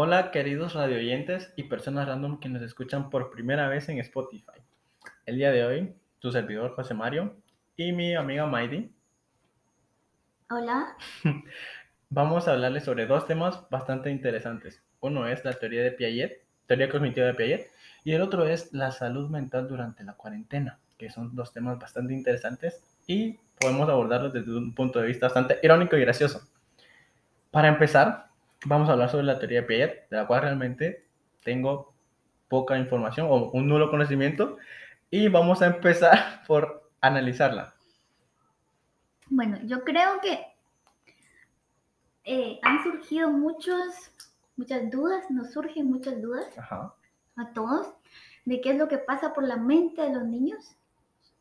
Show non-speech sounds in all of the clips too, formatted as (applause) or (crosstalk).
Hola queridos radioyentes y personas random que nos escuchan por primera vez en Spotify. El día de hoy, tu servidor José Mario y mi amiga Maidi Hola. (laughs) vamos a hablarles sobre dos temas bastante interesantes. Uno es la teoría de Piaget, teoría cognitiva de Piaget, y el otro es la salud mental durante la cuarentena, que son dos temas bastante interesantes y podemos abordarlos desde un punto de vista bastante irónico y gracioso. Para empezar, vamos a hablar sobre la teoría de Piaget, de la cual realmente tengo poca información o un nulo conocimiento, y vamos a empezar (laughs) por analizarla. Bueno, yo creo que eh, han surgido muchos, muchas dudas, nos surgen muchas dudas Ajá. a todos de qué es lo que pasa por la mente de los niños.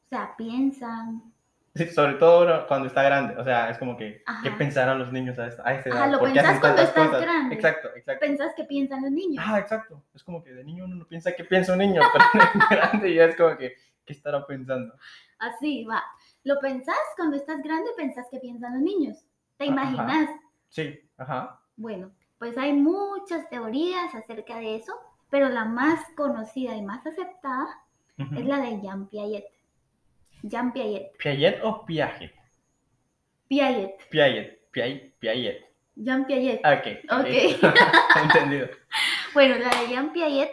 O sea, piensan. Sí, sobre todo cuando está grande, o sea, es como que, Ajá. ¿qué pensarán los niños a esta, a esta edad? Ajá, lo ¿Por qué pensás cuando estás cosas? grande. Exacto, exacto. Pensás que piensan los niños. Ah, exacto. Es como que de niño uno no piensa qué piensa un niño, pero de (laughs) grande ya es como que, ¿qué estará pensando? Así va. Lo pensás cuando estás grande, pensás que piensan los niños. ¿Te Ajá. imaginas? Sí, ajá. Bueno, pues hay muchas teorías acerca de eso, pero la más conocida y más aceptada es la de Jean Piaget. Jean Piaget. ¿Piaget o Piaget? Piaget. Piaget, Piaget, Piaget. Jean Piaget. Ok. Ok. (laughs) (laughs) Entendido. Bueno, la de Jean Piaget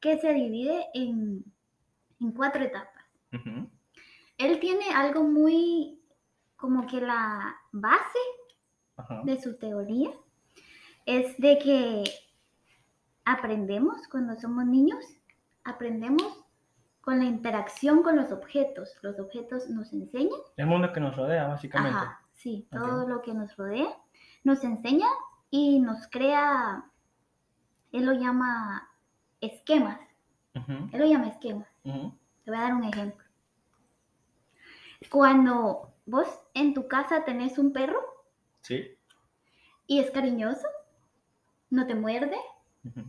que se divide en, en cuatro etapas. Él tiene algo muy como que la base de su teoría es de que aprendemos cuando somos niños, aprendemos con la interacción con los objetos. Los objetos nos enseñan. El mundo que nos rodea, básicamente. Ajá, sí, todo lo que nos rodea nos enseña y nos crea, él lo llama esquemas, él lo llama esquemas. ujú. Te voy a dar un ejemplo. Cuando vos en tu casa tenés un perro Sí. y es cariñoso, no te muerde, Ujú.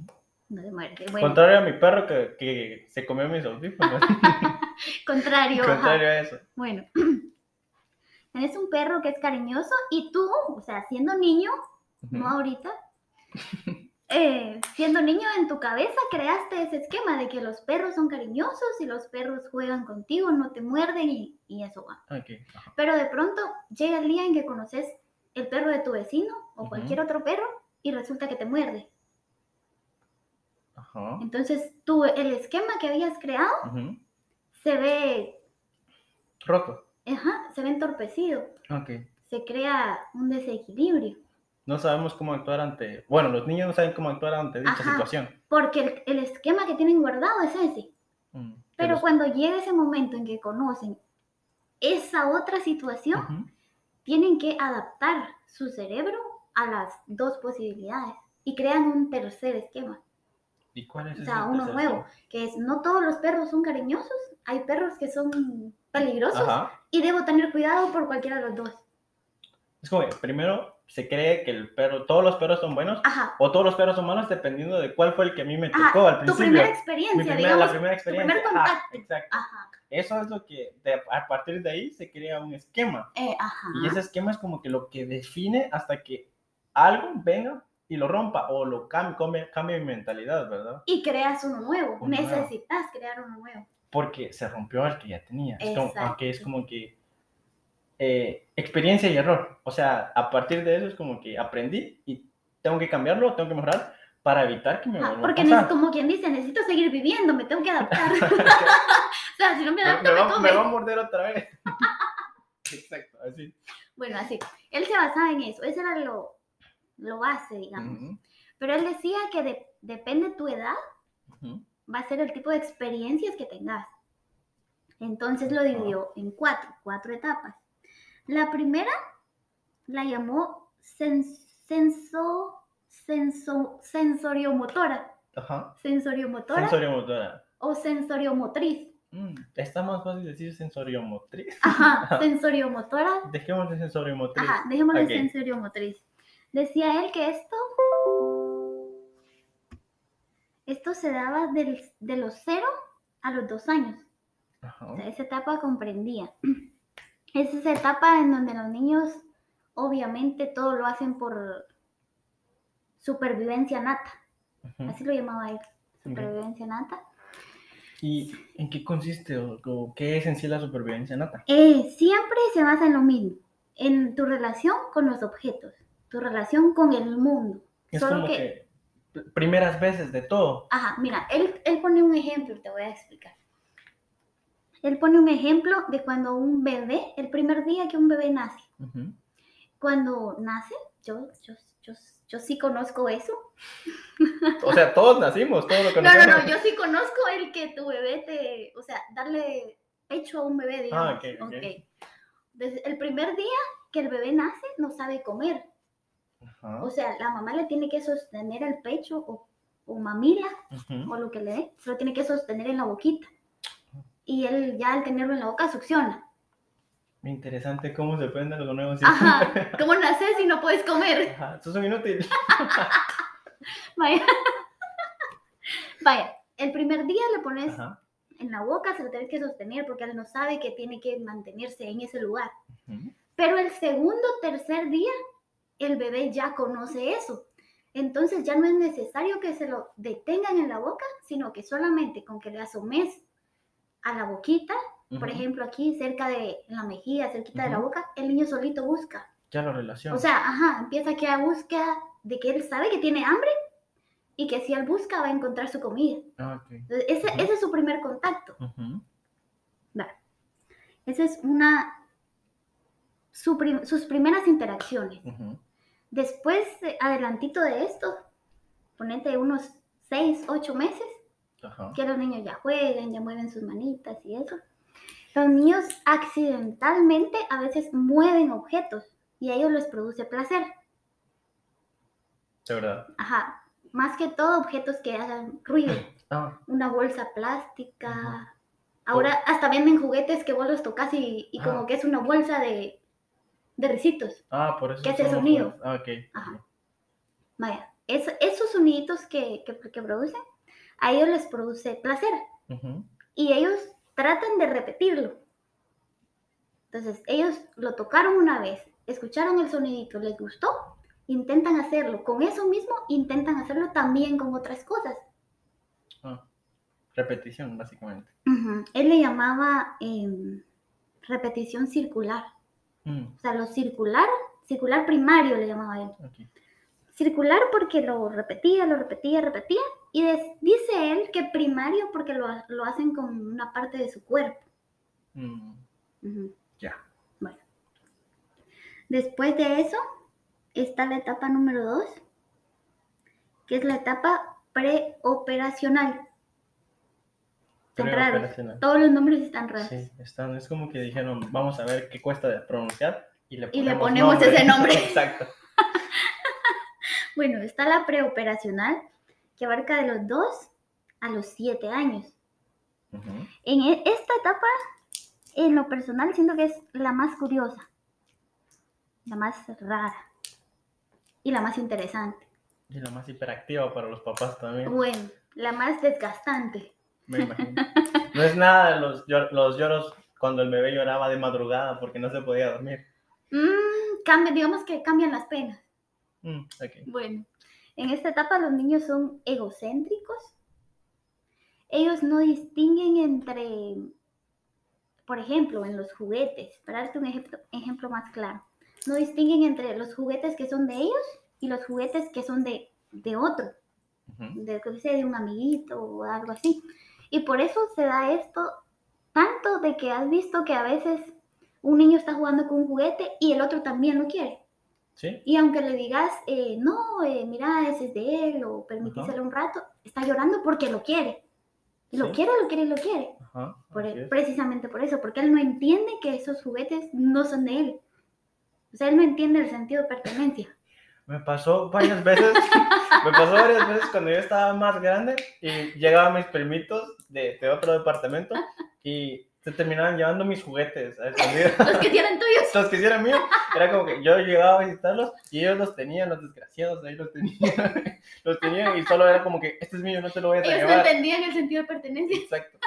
No te muerde. Bueno, Contrario a mi perro que, que se comió mis audífonos. (laughs) contrario. Contrario a eso. Bueno, (clears throat) tenés un perro que es cariñoso y tú, o sea, siendo niño, no ahorita, eh, siendo niño en tu cabeza creaste ese esquema de que los perros son cariñosos y los perros juegan contigo, no te muerden y, y eso va. Pero de pronto llega el día en que conoces el perro de tu vecino o cualquier otro perro y resulta que te muerde. Ajá. Entonces tú, el esquema que habías creado se ve, Roto. ajá, se ve entorpecido, Ok. se crea un desequilibrio. No sabemos cómo actuar ante... Bueno, los niños no saben cómo actuar ante dicha Ajá. situación. Porque el, el esquema que tienen guardado es ese. Mm, Pero los- cuando llega ese momento en que conocen esa otra situación, Ujú. tienen que adaptar su cerebro a las dos posibilidades y crean un tercer esquema. ¿Y cuál es O sea, uno nuevo, que es no todos los perros son cariñosos, hay perros que son peligrosos Ajá. y debo tener cuidado por cualquiera de los dos. Es como que primero se cree que el perro, todos los perros son buenos Ajá. o todos los perros son malos dependiendo de cuál fue el que a mí me Ajá, tocó al Tu principio. primera Mi experiencia, primera- digamos. la primera experiencia. primer Ajá, contacto. exacto. Ajá. Eso es lo que de- a partir de ahí se crea un esquema. eh, ajá. Y ese esquema es como que lo que define hasta que algo venga y lo rompa o lo cambie, cambie, mi mentalidad, ¿verdad? Y creas uno nuevo. Uno nuevo. Necesitas crear uno nuevo. Porque se rompió el que ya tenía. Es como, aunque es como que eh, experiencia y error. O sea, a partir de eso es como que aprendí y tengo que cambiarlo, tengo que mejorar para evitar que me Ajá, vuelva porque a pasar. como quien dice, necesito seguir viviendo, me tengo que adaptar. (laughs) o sea, si no me adapto, me me, va, me va a morder otra vez. (laughs) Exacto, así. Bueno, así. Él se basaba en eso. Eso era lo, lo base, digamos. Ujú, Pero él decía que de- depende tu edad, ujú. va a ser el tipo de experiencias que tengas. Entonces lo dividió en cuatro, cuatro etapas. La primera la llamó sen- senso, senso, sensoriomotora, Ajá. sensoriomotora Sensoriomotora. o sensoriomotriz. Mm, está más fácil decir sensoriomotriz. Ajá, (laughs) sensoriomotora. Dejemos de sensoriomotriz. Ajá, dejémoslo en Ok. sensoriomotriz. Decía él que esto, esto se daba del- de los cero a los dos años. Ajá. O sea, esa etapa comprendía. (clears throat) Es esa etapa en donde los niños obviamente todo lo hacen por supervivencia nata, así lo llamaba él, supervivencia nata. ¿Y en qué consiste o, o qué es en sí la supervivencia nata? Eh, siempre se basa en lo mismo, en tu relación con los objetos, tu relación con el mundo. Es Solo como que, que... pr- primeras veces de todo. ajá, mira, él, él pone un ejemplo, te voy a explicar. Él pone un ejemplo de cuando un bebé, el primer día que un bebé nace, cuando nace, yo, yo, yo, yo sí conozco eso. O sea, todos nacimos, todos lo (laughs) No, no, conocemos. no, yo sí conozco el que tu bebé te, o sea, darle pecho a un bebé, digamos. Ah, ok, ok. El primer día que el bebé nace, no sabe comer. Ajá. O sea, la mamá le tiene que sostener el pecho o, o mamila Ujú. o lo que le dé, se lo tiene que sostener en la boquita. Y él ya al tenerlo en la boca succiona. Interesante cómo se aprende algo nuevo. ¿sí? Ajá, (laughs) ¿cómo naces si no puedes comer? Ajá, Sos un inútil. (laughs) Vaya. Vaya, el primer día le pones Ajá. en la boca, se lo tienes que sostener porque él no sabe que tiene que mantenerse en ese lugar. Ujú. Pero el segundo, tercer día, el bebé ya conoce eso. Entonces ya no es necesario que se lo detengan en la boca, sino que solamente con que le asomes a la boquita, por ejemplo aquí cerca de la mejilla, cerquita de la boca, el niño solito busca. Ya lo relaciono. O sea, ajá, empieza aquí a búsqueda de que él sabe que tiene hambre y que si él busca va a encontrar su comida. Ah. Entonces, ese, ese es su primer contacto. Ujú. Esa es una... su prim- sus primeras interacciones. Después, eh, adelantito de esto, ponete unos 6, 8 meses, Ajá. que los niños ya juegan, ya mueven sus manitas y eso. Los niños accidentalmente a veces mueven objetos y a ellos les produce placer. De verdad. Ajá, más que todo objetos que hagan ruido. Ah, Una bolsa plástica. Ajá. Ahora hasta venden juguetes que vos los tocas y, y como que es una bolsa de, de risitos. ah, por eso. ¿Qué hace sonido? Ah, ok. Ajá. Vaya, es- esos soniditos que, que, que producen, a ellos les produce placer y ellos tratan de repetirlo. Entonces, ellos lo tocaron una vez, escucharon el sonidito, les gustó, intentan hacerlo. Con eso mismo, intentan hacerlo también con otras cosas. Ah, repetición, básicamente. Él le llamaba em, repetición circular. Mm, O sea, lo circular, circular primario le llamaba él. Circular porque lo repetía, lo repetía, repetía. Y dice él que primario porque lo, lo hacen con una parte de su cuerpo. Mm, ya. Bueno. Después de eso está la etapa número dos, que es la etapa preoperacional. Raros. Todos los nombres están raros. Sí, están, es como que dijeron, vamos a ver qué cuesta de pronunciar y le Y le ponemos, ponemos ese nombre. (laughs) Exacto. (laughs) Bueno, está la preoperacional, que abarca de los 2 a los 7 años. En e- esta etapa, en lo personal, siento que es la más curiosa, la más rara y la más interesante. Y la más hiperactiva para los papás también, Bueno, la más desgastante. Me imagino. No es nada de los, los lloros cuando el bebé lloraba de madrugada porque no se podía dormir. Mm, cambia, digamos que cambian las penas. Mm. Bueno, en esta etapa los niños son egocéntricos. Ellos no distinguen entre, por ejemplo, en los juguetes, para darte un ejemplo, ejemplo más claro, no distinguen entre los juguetes que son de ellos y los juguetes que son de, de otro, de un amiguito o algo así. Y por eso se da esto tanto de que has visto que a veces un niño está jugando con un juguete y el otro también lo quiere. ¿Sí? Y aunque le digas, eh, no, eh, mira, ese es de él, o permitíselo un rato, está llorando porque lo quiere. Y lo Sí. quiere, lo quiere y lo quiere. Ajá. Por- es. precisamente por eso, porque él no entiende que esos juguetes no son de él. O sea, él no entiende el sentido de pertenencia. Me pasó varias veces, (laughs) me pasó varias veces cuando yo estaba más grande y llegaban mis primitos de, de otro departamento y se terminaban llevando mis juguetes a. (laughs) Los que tienen tuyos. Los que eran míos, era como que yo llegaba a visitarlos y ellos los tenían, los desgraciados, ahí los tenían, (laughs) los tenían y solo era como que este es mío, no te lo voy a Ellos no llevar. entendían el sentido de pertenencia. Exacto.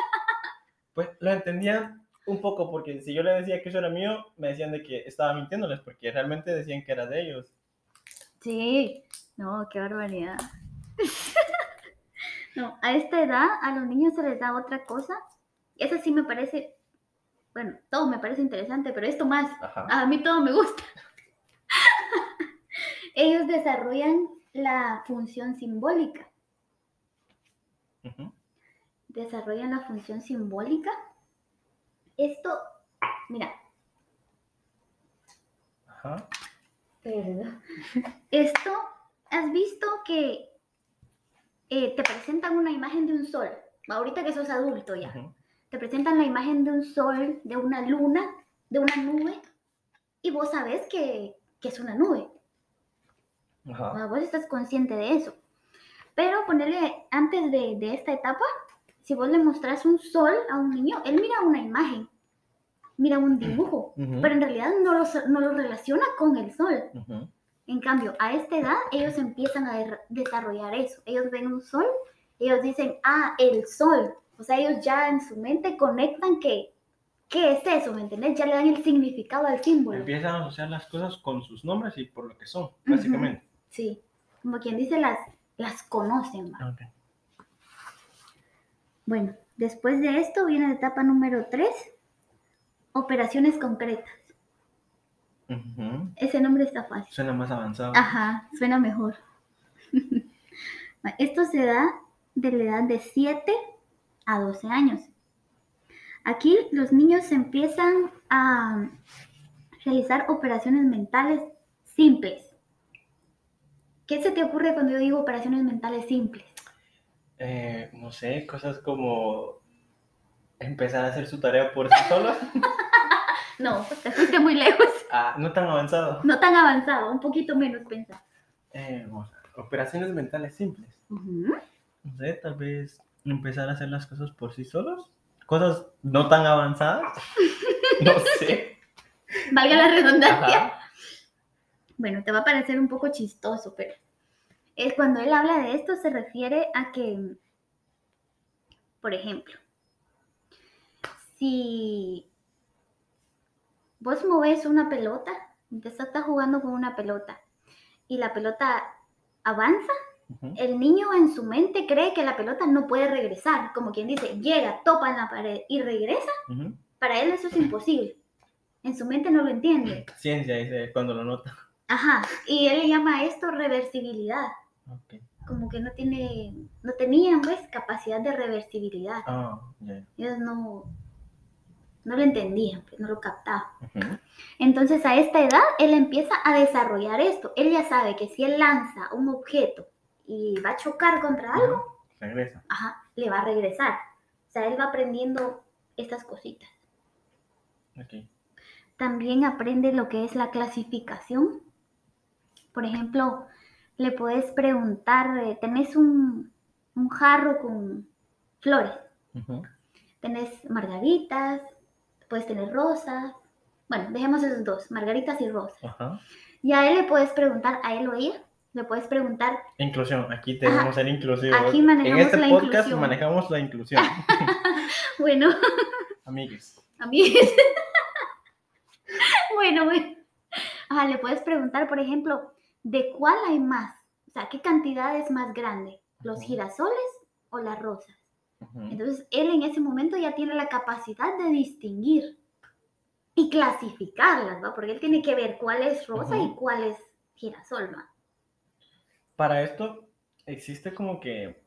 Pues lo entendían un poco porque si yo le decía que eso era mío, me decían de que estaba mintiéndoles porque realmente decían que era de ellos. Sí, No, qué barbaridad. (laughs) no, a esta edad a los niños se les da otra cosa. Esa sí me parece, bueno, todo me parece interesante, pero esto más, Ajá. a mí todo me gusta. (laughs) Ellos desarrollan la función simbólica. Desarrollan la función simbólica. Esto, mira, Ajá. Perdón. Esto, ¿has visto que eh, te presentan una imagen de un sol? Ahorita que sos adulto ya. Te presentan la imagen de un sol, de una luna, de una nube, y vos sabés que, que es una nube. Vos estás consciente de eso. Pero ponerle, antes de, de esta etapa, si vos le mostrás un sol a un niño, él mira una imagen, mira un dibujo, Ujú. pero en realidad no lo, no lo relaciona con el sol. Ujú. En cambio, a esta edad ellos empiezan a desarrollar eso. Ellos ven un sol, ellos dicen, ah, el sol. O sea, ellos ya en su mente conectan que, ¿qué es eso? ¿Me entendés? Ya le dan el significado al símbolo. Empiezan a asociar las cosas con sus nombres y por lo que son, básicamente. Sí, como quien dice, las, las conocen. Bueno, después de esto viene la etapa número 3, operaciones concretas. Ese nombre está fácil. Suena más avanzado. Ajá, suena mejor. (laughs) Esto se da de la edad de 7 a 12 años. Aquí los niños empiezan a realizar operaciones mentales simples. ¿Qué se te ocurre cuando yo digo operaciones mentales simples? Eh, no sé, cosas como empezar a hacer su tarea por sí solos. (laughs) No, pues te fuiste muy lejos. Ah, no tan avanzado. No tan avanzado, un poquito menos pensar. Eh, ver, operaciones mentales simples. No sé, tal vez empezar a hacer las cosas por sí solos. Cosas no tan avanzadas. (laughs) No sé. Valga la redundancia. Ajá. Bueno, te va a parecer un poco chistoso, pero es cuando él habla de esto se refiere a que, por ejemplo, si vos moves una pelota, te estás jugando con una pelota y la pelota avanza, el niño en su mente cree que la pelota no puede regresar, como quien dice, llega, topa en la pared y regresa, para él eso es imposible. En su mente no lo entiende. Ciencia, dice cuando lo nota. Ajá, y él le llama a esto reversibilidad, como que no tiene, no tenían pues capacidad de reversibilidad. Ah, ya. Ellos no, no lo entendían, pues, no lo captaban. Ujú. Entonces a esta edad él empieza a desarrollar esto. Él ya sabe que si él lanza un objeto y va a chocar contra algo, Regresa. ajá, le va a regresar. O sea, él va aprendiendo estas cositas. Ok. También aprende lo que es la clasificación. Por ejemplo, le puedes preguntar, eh, tenés un, un jarro con flores, tenés margaritas, puedes tener rosas. Bueno, dejemos esos dos, margaritas y rosas. Ajá. Y a él le puedes preguntar, a él o ella, le puedes preguntar, Inclusión. Aquí tenemos Ajá. ser inclusivos. Aquí manejamos en este la podcast inclusión. manejamos la inclusión. (laughs) bueno, Amigues. a mí. (laughs) bueno, bueno. Ajá, le puedes preguntar, por ejemplo, ¿de cuál hay más? O sea, ¿qué cantidad es más grande? ¿Los girasoles o las rosas? Entonces, él en ese momento ya tiene la capacidad de distinguir y clasificarlas, ¿va? Porque él tiene que ver cuál es rosa y cuál es girasol, ¿va? Para esto, existe como que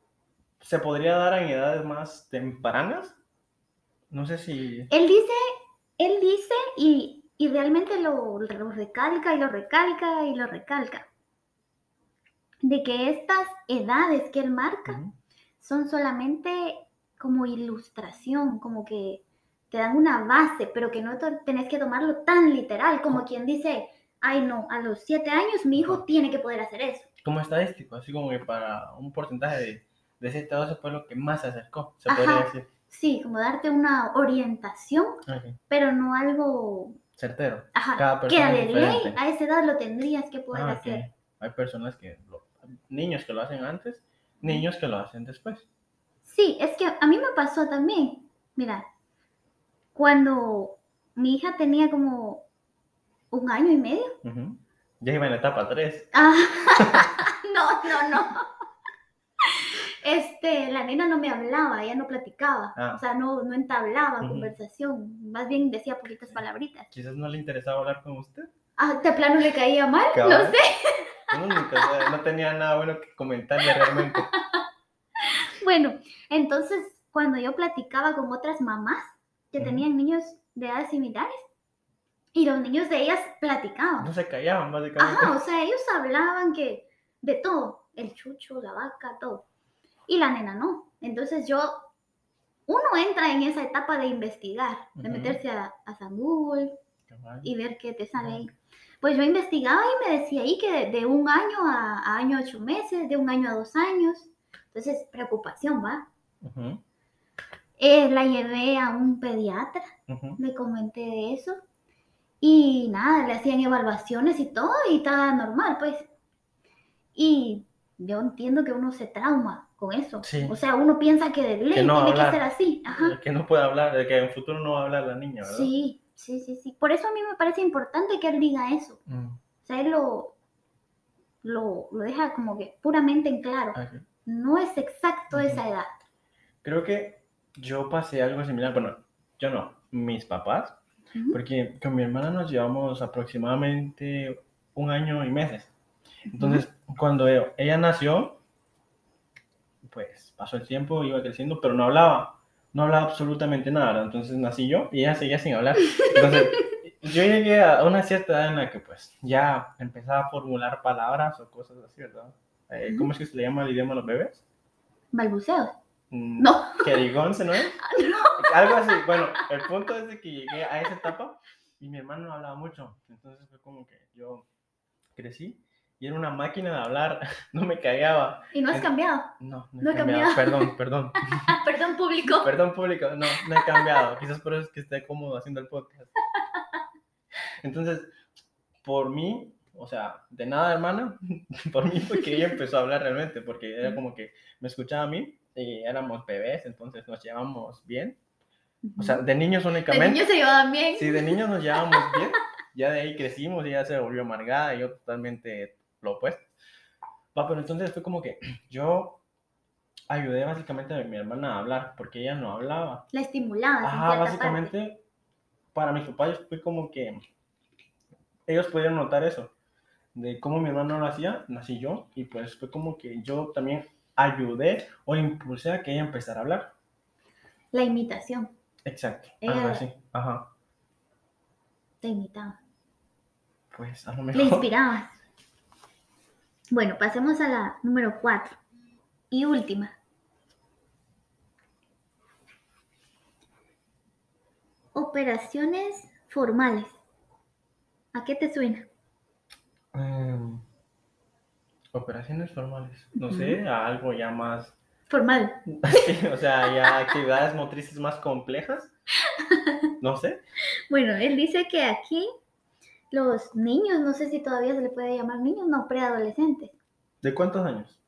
se podría dar en edades más tempranas. No sé si. Él dice, él dice y, y realmente lo, lo recalca y lo recalca y lo recalca, de que estas edades que él marca son solamente como ilustración, como que te dan una base, pero que no tenés que tomarlo tan literal, como quien dice, ay no, a los siete años mi hijo tiene que poder hacer eso. Como estadístico, así como que para un porcentaje de, de 7 a 12 fue lo que más se acercó, se Ajá. podría decir. Sí, como darte una orientación, Ok. pero no algo, Certero. ajá, Cada que persona de es ley a esa edad lo tendrías que poder Ah, ok. hacer. Hay personas que. lo- niños que lo hacen antes, niños que lo hacen después. Sí, es que a mí me pasó también. Mira, cuando mi hija tenía como un año y medio. Ya iba en la etapa 3. Ah, (laughs) no, no, no. Este, la nena no me hablaba, ella no platicaba, Ah. o sea, no, no entablaba conversación, más bien decía poquitas palabritas. Quizás no le interesaba hablar con usted. Ah, de plano le caía mal, no Cabal. sé. No, nunca, no tenía nada bueno que comentarle realmente. (laughs) Bueno, entonces cuando yo platicaba con otras mamás que tenían niños de edades similares y los niños de ellas platicaban. No se callaban, básicamente. Ajá, o sea, ellos hablaban que de todo, el chucho, la vaca, todo. Y la nena no. Entonces yo, uno entra en esa etapa de investigar, de meterse a, a San Google y ver qué te sale ahí. Pues yo investigaba y me decía ahí que de, de un año a, a año ocho meses, de un año a dos años. Entonces, preocupación, ¿va? Eh, la llevé a un pediatra, ujú. le comenté de eso. Y nada, le hacían evaluaciones y todo y estaba normal, pues. Y yo entiendo que uno se trauma con eso. Sí. O sea, uno piensa que de ley no tiene que ser así. Ajá. Que no puede hablar, de que en futuro no va a hablar la niña, ¿verdad? Sí, sí, sí, sí. Por eso a mí me parece importante que él diga eso. Mm, O sea, él lo, lo, lo deja como que puramente en claro. ok. No es exacto esa edad. Creo que yo pasé algo similar. Bueno, yo no, mis papás. Porque con mi hermana nos llevamos aproximadamente un año y meses. Entonces, cuando e- ella nació, pues pasó el tiempo, iba creciendo, pero no hablaba. No hablaba absolutamente nada. Entonces nací yo y ella seguía sin hablar. Entonces, (laughs) yo llegué a una cierta edad en la que pues ya empezaba a formular palabras o cosas así, ¿verdad? Eh. ¿Cómo es que se le llama el idioma a los bebés? Balbuceos. Mm, No. (laughs) Querigón, ¿no es? (laughs) No. Algo así. Bueno, el punto es de que llegué a esa etapa y mi hermano no hablaba mucho. Entonces fue como que yo crecí y era una máquina de hablar. (laughs) No me callaba. Y no has cambiado. No, no he No he cambiado. cambiado. Perdón, perdón. Perdón, público. Perdón, público. No, no he cambiado. Quizás por eso es que esté cómodo haciendo el podcast. Entonces, por mí, o sea, de nada, hermana, (laughs) por mí fue que ella empezó a hablar realmente, porque era como que me escuchaba a mí y éramos bebés, entonces nos llevamos bien. O sea, de niños de únicamente. niños se llevaban bien. Sí, de niños nos llevábamos bien. (laughs) Ya de ahí crecimos y ya se volvió amargada y yo totalmente lo opuesto. Va, pero entonces fue como que (clears throat) yo ayudé básicamente a mi hermana a hablar porque ella no hablaba. La estimulabas. en Ajá, básicamente para mis papás fue como que ellos pudieron notar eso. De cómo mi hermano lo hacía, nací yo y pues fue como que yo también ayudé o impulsé a que ella empezara a hablar. La imitación. Exacto. Ella- Algo así. Ajá. Te imitaba. Pues a lo Le mejor. inspirabas. Bueno, pasemos a la número 4 y última. Operaciones formales. ¿A qué te suena? Em, operaciones formales. No sé, a algo ya más. Formal. (laughs) sí, o sea, ya actividades motrices más complejas. No sé. Bueno, él dice que aquí los niños, no sé si todavía se le puede llamar niños, no, preadolescentes, ¿De cuántos años?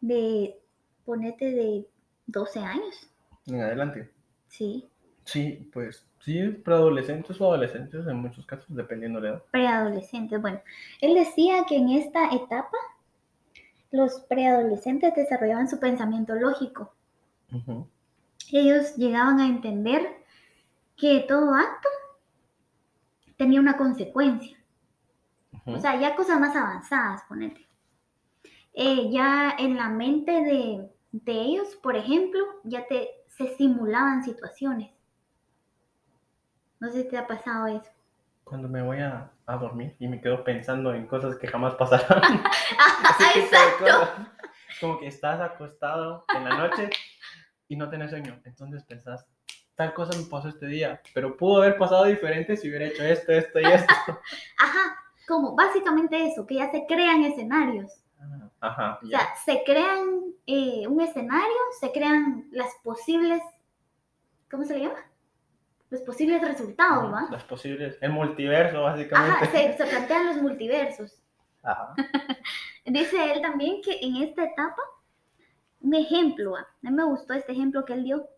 de, ponete de 12 años, En adelante. sí, Sí, pues sí, preadolescentes o adolescentes en muchos casos, dependiendo de la edad. preadolescentes. Bueno, él decía que en esta etapa los preadolescentes desarrollaban su pensamiento lógico. Ellos llegaban a entender que todo acto tenía una consecuencia. O sea, ya cosas más avanzadas, ponete. Eh, ya en la mente de, de ellos, por ejemplo, ya te se simulaban situaciones. No sé si te ha pasado eso. Cuando me voy a, a dormir y me quedo pensando en cosas que jamás pasarán. (laughs) Ah, exacto. como que estás acostado en la noche y no tenés sueño. Entonces pensás, tal cosa me pasó este día, pero pudo haber pasado diferente si hubiera hecho esto, esto y esto. (laughs) Ajá, como básicamente eso, que ya se crean escenarios. Ah, Ajá, O ya. sea, se crean eh, un escenario, se crean las posibles, ¿cómo se le llama? Los posibles resultados, Ujú, ¿va? Las posibles, el multiverso Ajá, básicamente. se, se plantean los multiversos. Ajá. (laughs) Dice él también que en esta etapa, un ejemplo, a mí me gustó este ejemplo que él dio.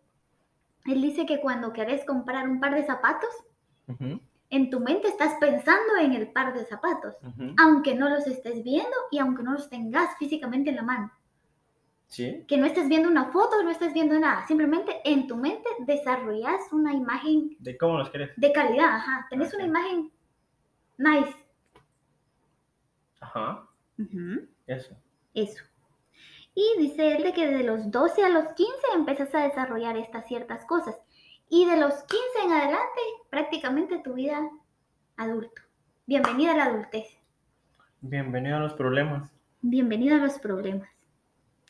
Él dice que cuando querés comprar un par de zapatos, Ujú. en tu mente estás pensando en el par de zapatos, Ujú. aunque no los estés viendo y aunque no los tengas físicamente en la mano. Sí. Que no estés viendo una foto, no estés viendo nada. Simplemente en tu mente desarrollas una imagen ¿De cómo los querés? de calidad. Ajá. Tenés una imagen nice. Ajá. Eso. Eso. Y dice él de que de los 12 a los 15 empiezas a desarrollar estas ciertas cosas. Y de los 15 en adelante, prácticamente tu vida adulto. Bienvenida a la adultez. Bienvenido a los problemas. Bienvenida a los problemas.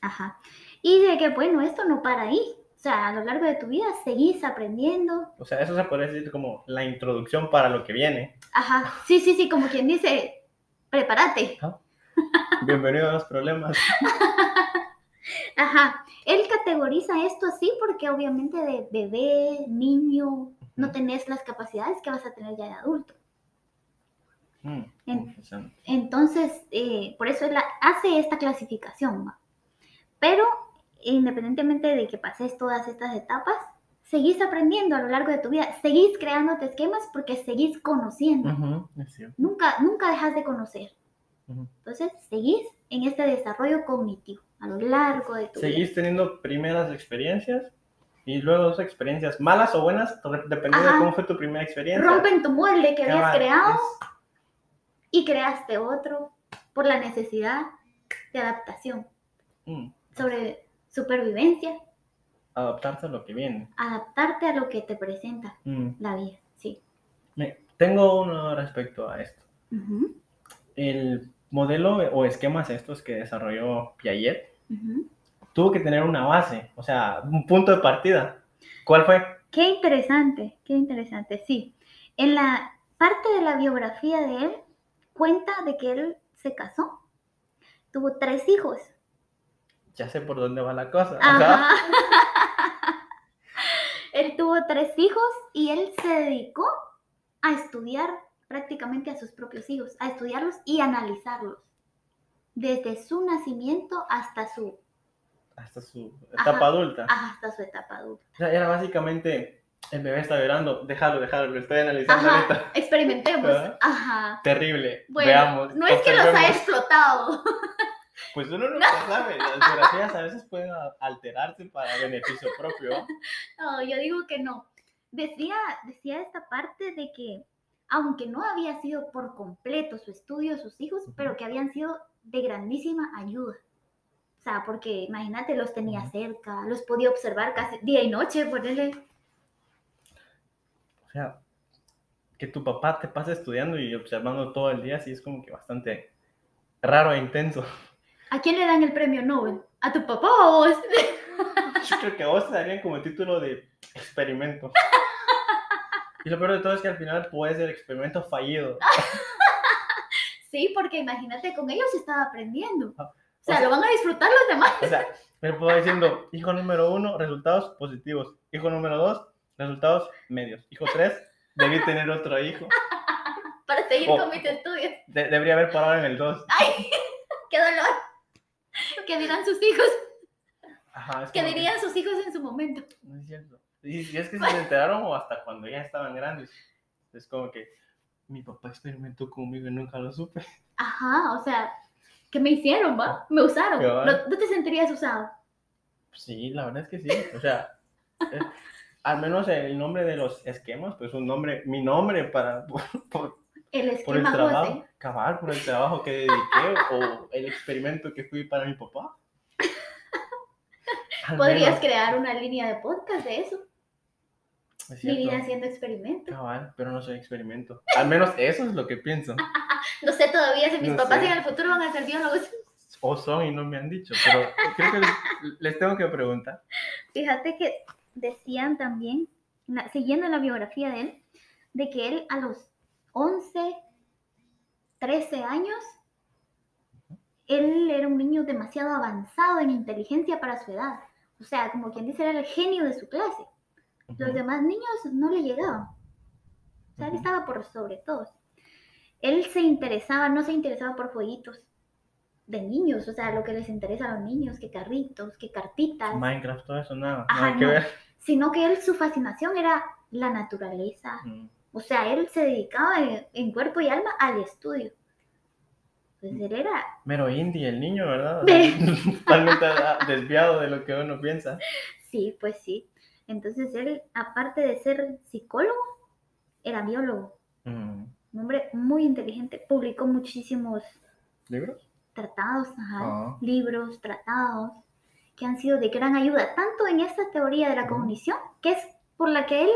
Ajá. Y de que, bueno, esto no para ahí. O sea, a lo largo de tu vida seguís aprendiendo. O sea, eso se podría decir como la introducción para lo que viene. Ajá. Sí, sí, sí, como quien dice, prepárate. Bienvenido a los problemas. (laughs) Ajá. Él categoriza esto así porque obviamente de bebé, niño, no tenés las capacidades que vas a tener ya de adulto. Mm, En-. Entonces, eh, por eso él hace esta clasificación. ¿va? Pero independientemente de que pases todas estas etapas, seguís aprendiendo a lo largo de tu vida, seguís creándote esquemas porque seguís conociendo. Es cierto. Nunca, nunca dejas de conocer. Ujú. Entonces, seguís en este desarrollo cognitivo a lo largo de tu vida. Seguís teniendo primeras experiencias y luego dos experiencias malas o buenas, dependiendo Ajá. de cómo fue tu primera experiencia. Rompen tu molde que habías creado es- y creaste otro por la necesidad de adaptación, mm, sobre supervivencia, adaptarse a lo que viene. adaptarte a lo que te presenta Mm. la vida. Sí. Me- tengo uno respecto a esto. El modelo o esquemas estos que desarrolló Piaget tuvo que tener una base, o sea, un punto de partida. ¿Cuál fue? Qué interesante, qué interesante, sí. En la parte de la biografía de él, cuenta de que él se casó, tuvo tres hijos. Ya sé por dónde va la cosa. Ajá. Ajá. (laughs) él tuvo tres hijos y él se dedicó a estudiar prácticamente a sus propios hijos, a estudiarlos y analizarlos. Desde su nacimiento hasta su, Hasta su etapa Ajá. adulta. hasta su etapa adulta. O sea, era básicamente, el bebé está llorando, déjalo, déjalo, lo estoy analizando Ajá, ahorita. experimentemos. (laughs) ¿Verdad? Ajá. Terrible. Bueno, Veamos. no es que los ha explotado. Pues uno nunca sabe, las biografías a veces pueden alterarse para beneficio propio. (laughs) No, yo digo que no. Decía, decía esta parte de que, aunque no había sido por completo su estudio sus hijos, pero que habían sido de grandísima ayuda. O sea, porque imagínate, los tenía cerca, los podía observar casi día y noche, ponerle. O sea, que tu papá te pase estudiando y observando todo el día, sí es como que bastante raro e intenso. ¿A quién le dan el premio Nobel? ¿A tu papá o a vos? (laughs) Yo creo que a vos te darían como título de experimento. (laughs) Y lo peor de todo es que al final puede ser experimento fallido. (laughs) Sí, porque imagínate, con ellos estaba aprendiendo. O o sea, lo van a disfrutar los demás. O sea, me puedo diciendo, hijo número uno, resultados positivos. Hijo número dos, resultados medios. Hijo tres, debí tener otro hijo. Para seguir con mis estudios. De- debería haber parado en el dos. ¡Ay! ¡Qué dolor! ¿Qué dirán sus hijos? Ajá, es ¿Qué como que- dirían sus hijos en su momento? No es cierto. Y, y es que se enteraron o hasta cuando ya estaban grandes. Es como que mi papá experimentó conmigo y nunca lo supe. Ajá, o sea, ¿qué me hicieron, va? Me usaron. ¿No, no te sentirías usado? Sí, la verdad es que sí. O sea, eh, al menos el nombre de los esquemas, pues un nombre, mi nombre para (laughs) por, por- El por el esquema trabajo, José. cabal, por el trabajo que dediqué o el experimento que fui para mi papá. (laughs) Al Podrías menos, crear una línea de podcast de eso. es Mi vida haciendo experimentos. Cabal, pero no soy experimento. Al menos eso es lo que pienso. (laughs) No sé todavía si mis No papás sé. en el futuro van a ser biólogos. O son y no me han dicho, pero creo que (laughs) les, tengo que preguntar. Fíjate que decían también, siguiendo la biografía de él, de que él a los 11, 13 años, él era un niño demasiado avanzado en inteligencia para su edad. O sea, como quien dice, era el genio de su clase. Los demás niños no le llegaban. O sea, él estaba por sobre todos. Él se interesaba, no se interesaba por jueguitos de niños, o sea, lo que les interesa a los niños, que carritos, que cartitas, Minecraft, todo eso, nada, Ajá, nada que no. ver. sino que él, su fascinación era la naturaleza. O sea, él se dedicaba en, en cuerpo y alma al estudio. Pues él era, Mero indie, el niño, ¿verdad? O (laughs) Ve. sea, (laughs) Totalmente desviado de lo que uno piensa. sí, pues sí. Entonces él, aparte de ser psicólogo, era biólogo. Mm, Un hombre muy inteligente. Publicó muchísimos ¿Libros? tratados, ajá, Ah. libros, tratados, que han sido de gran ayuda, tanto en esta teoría de la cognición, que es por la que él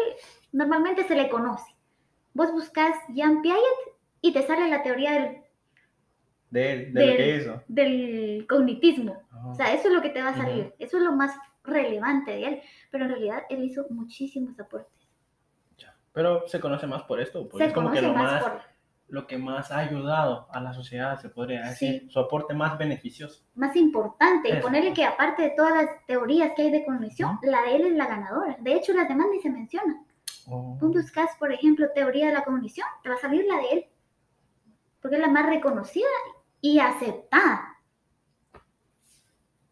normalmente se le conoce. Vos buscas Jean Piaget y te sale la teoría del, De de lo que Del- hizo. del cognitismo. Ah. O sea, eso es lo que te va a salir, eso es lo más relevante de él, pero en realidad él hizo muchísimos aportes. Ya. Pero se conoce más por esto, porque se es como que conoce lo más más, por lo que más ha ayudado a la sociedad, se podría decir, Sí. su aporte más beneficioso. más importante y Eso. ponerle que aparte de todas las teorías que hay de cognición, la de él es la ganadora. De hecho, las demás ni se mencionan. Oh. Tú buscas, por ejemplo, teoría de la cognición, te va a salir la de él, porque es la más reconocida y aceptada.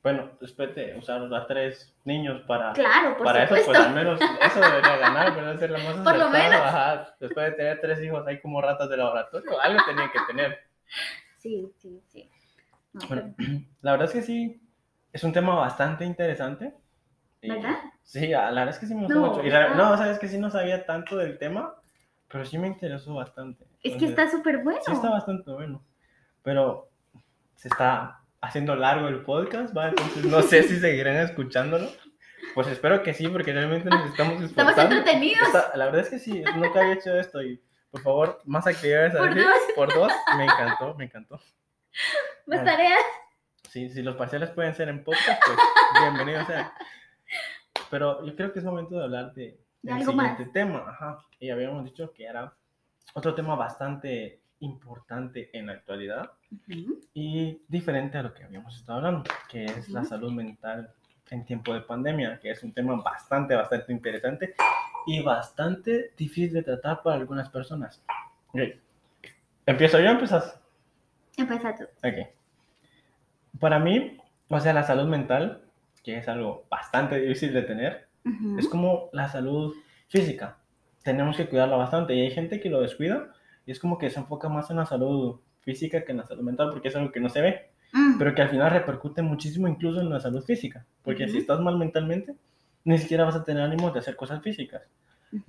Bueno, después de usar a tres niños para, Claro, por para eso, pues al menos eso debería ganar, ¿verdad? Ser la más (laughs) Por lo menos. ajá. Después de tener tres hijos ahí como ratas de laboratorio, algo tenían que tener. (laughs) Sí, sí, sí. No, Bueno, pero- (clears throat) la verdad es que sí, es un tema bastante interesante. ¿Verdad? Sí, la verdad es que sí me gustó No, mucho. Y la- no, sabes que sí no sabía tanto del tema, pero sí me interesó bastante. es que Entonces, está súper bueno. Sí está bastante bueno, pero se está haciendo largo el podcast, ¿va? Entonces no sé si seguirán escuchándolo. Pues espero que sí, porque realmente nos estamos (laughs) Estamos esforzando. entretenidos. Está- la verdad es que sí, nunca había hecho esto y por favor, más actividades Por así, dos. por dos. Me encantó, me encantó. Más tareas. Sí, si los parciales pueden ser en podcast, pues bienvenido sea. Pero yo creo que es momento de hablar de, De del siguiente más. tema. Ajá. Y habíamos dicho que era otro tema bastante importante en la actualidad Ujú. y diferente a lo que habíamos estado hablando, que es la Ujú. salud mental en tiempo de pandemia, que es un tema bastante, bastante interesante y bastante difícil de tratar para algunas personas. Ok. ¿Empiezo yo o empiezas? Empieza tú. Ok. Para mí, o sea, la salud mental, que es algo bastante difícil de tener, Ujú. es como la salud física. Tenemos que cuidarla bastante y hay gente que lo descuida y es como que se enfoca más en la salud física que en la salud mental porque es algo que no se ve, Mm. pero que al final repercute muchísimo incluso en la salud física, porque si Ujú. estás mal mentalmente, ni siquiera vas a tener ánimo de hacer cosas físicas.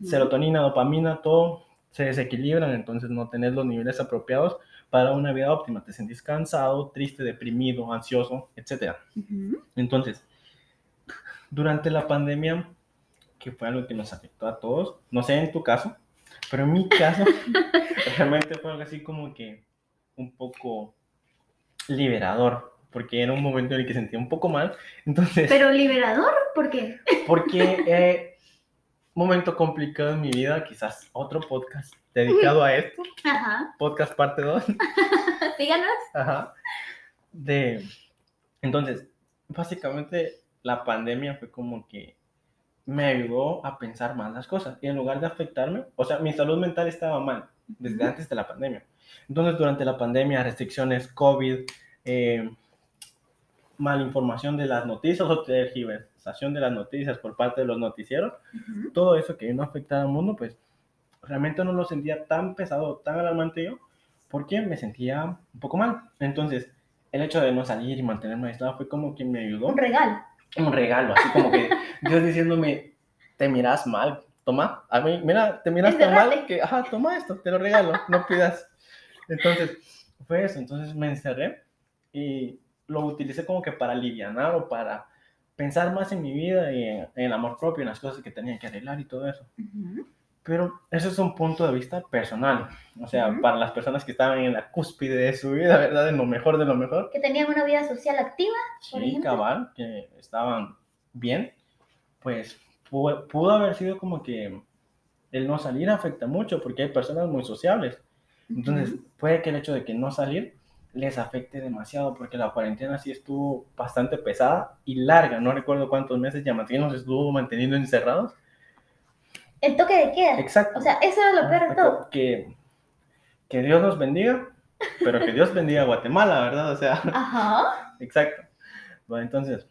Serotonina, dopamina, todo se desequilibran, entonces no tenés los niveles apropiados para una vida óptima. Te sentís cansado, triste, deprimido, ansioso, etc. Ujú. Entonces, durante la pandemia, que fue algo que nos afectó a todos, no sé en tu caso, pero en mi caso, (laughs) realmente fue algo así como que un poco liberador, porque era un momento en el que sentía un poco mal. Entonces, Pero liberador, ¿por qué? porque eh, momento complicado en mi vida, quizás otro podcast dedicado a esto, Ajá. podcast parte 2. (laughs) Síganos. Ajá. De, entonces, básicamente la pandemia fue como que me ayudó a pensar más las cosas y en lugar de afectarme, o sea, mi salud mental estaba mal desde antes de la pandemia. Entonces, durante la pandemia, restricciones, COVID, eh, malinformación de las noticias o tergiversación de las noticias por parte de los noticieros, todo eso que vino a afectar al mundo, pues realmente no lo sentía tan pesado, tan alarmante yo, porque me sentía un poco mal. Entonces, el hecho de no salir y mantenerme aislado fue como que me ayudó. Un regalo. Un regalo, así como que (laughs) Dios diciéndome, te miras mal, toma, a mí, mira, te miras tan mal que, ajá, toma esto, te lo regalo, no pidas. Entonces, fue eso, entonces me encerré y lo utilicé como que para alivianar o para pensar más en mi vida y en, en el amor propio, en las cosas que tenía que arreglar y todo eso. Pero eso es un punto de vista personal. O sea, Ujú. para las personas que estaban en la cúspide de su vida, ¿verdad? En lo mejor de lo mejor. Que tenían una vida social activa. Por Sí, ejemplo. cabal, que estaban bien. Pues pudo, pudo haber sido como que el no salir afecta mucho porque hay personas muy sociables. Entonces, Ujú. puede que el hecho de que no salir les afecte demasiado porque la cuarentena sí estuvo bastante pesada y larga. No recuerdo cuántos meses Yamatín nos estuvo manteniendo encerrados. El toque de queda. Exacto. O sea, eso era lo peor de todo. Que, que Dios nos bendiga, pero que Dios bendiga a Guatemala, ¿verdad? O sea, Ajá. (laughs) exacto. Bueno, entonces,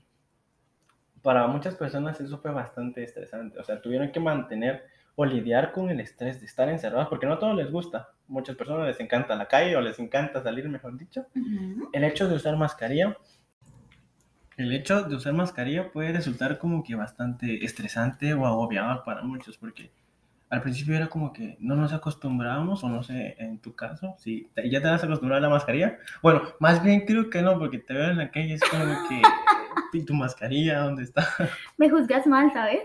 para muchas personas eso fue bastante estresante. O sea, tuvieron que mantener o lidiar con el estrés de estar encerrados, porque no a todos les gusta. Muchas personas les encanta la calle o les encanta salir, mejor dicho. El hecho de usar mascarilla, el hecho de usar mascarilla puede resultar como que bastante estresante o agobiador para muchos, porque al principio era como que no nos acostumbrábamos, o no sé, en tu caso, si te- ya te vas a acostumbrar a la mascarilla. Bueno, más bien creo que no, porque te veo en la calle, es como que, (laughs) ¿y tu mascarilla dónde está? (laughs) Me juzgas mal, ¿sabes?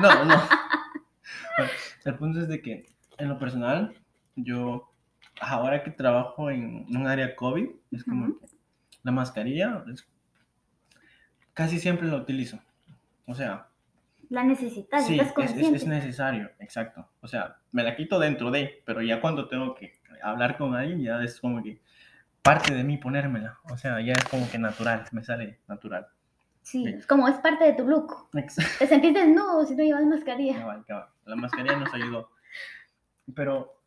No, no. Bueno, el punto es de que, en lo personal, yo, ahora que trabajo en un área COVID, es como que la mascarilla es- casi siempre la utilizo. O sea, La necesitas, sí, estás es, es- es necesario, exacto. O sea, me la quito dentro de, pero ya cuando tengo que hablar con alguien, ya es como que parte de mí ponérmela. O sea, ya es como que natural, me sale natural. Sí, Sí. como es parte de tu look. Ex- (laughs) Te sentís desnudo si no llevas mascarilla. Cabal, cabal. La mascarilla nos ayudó. Pero,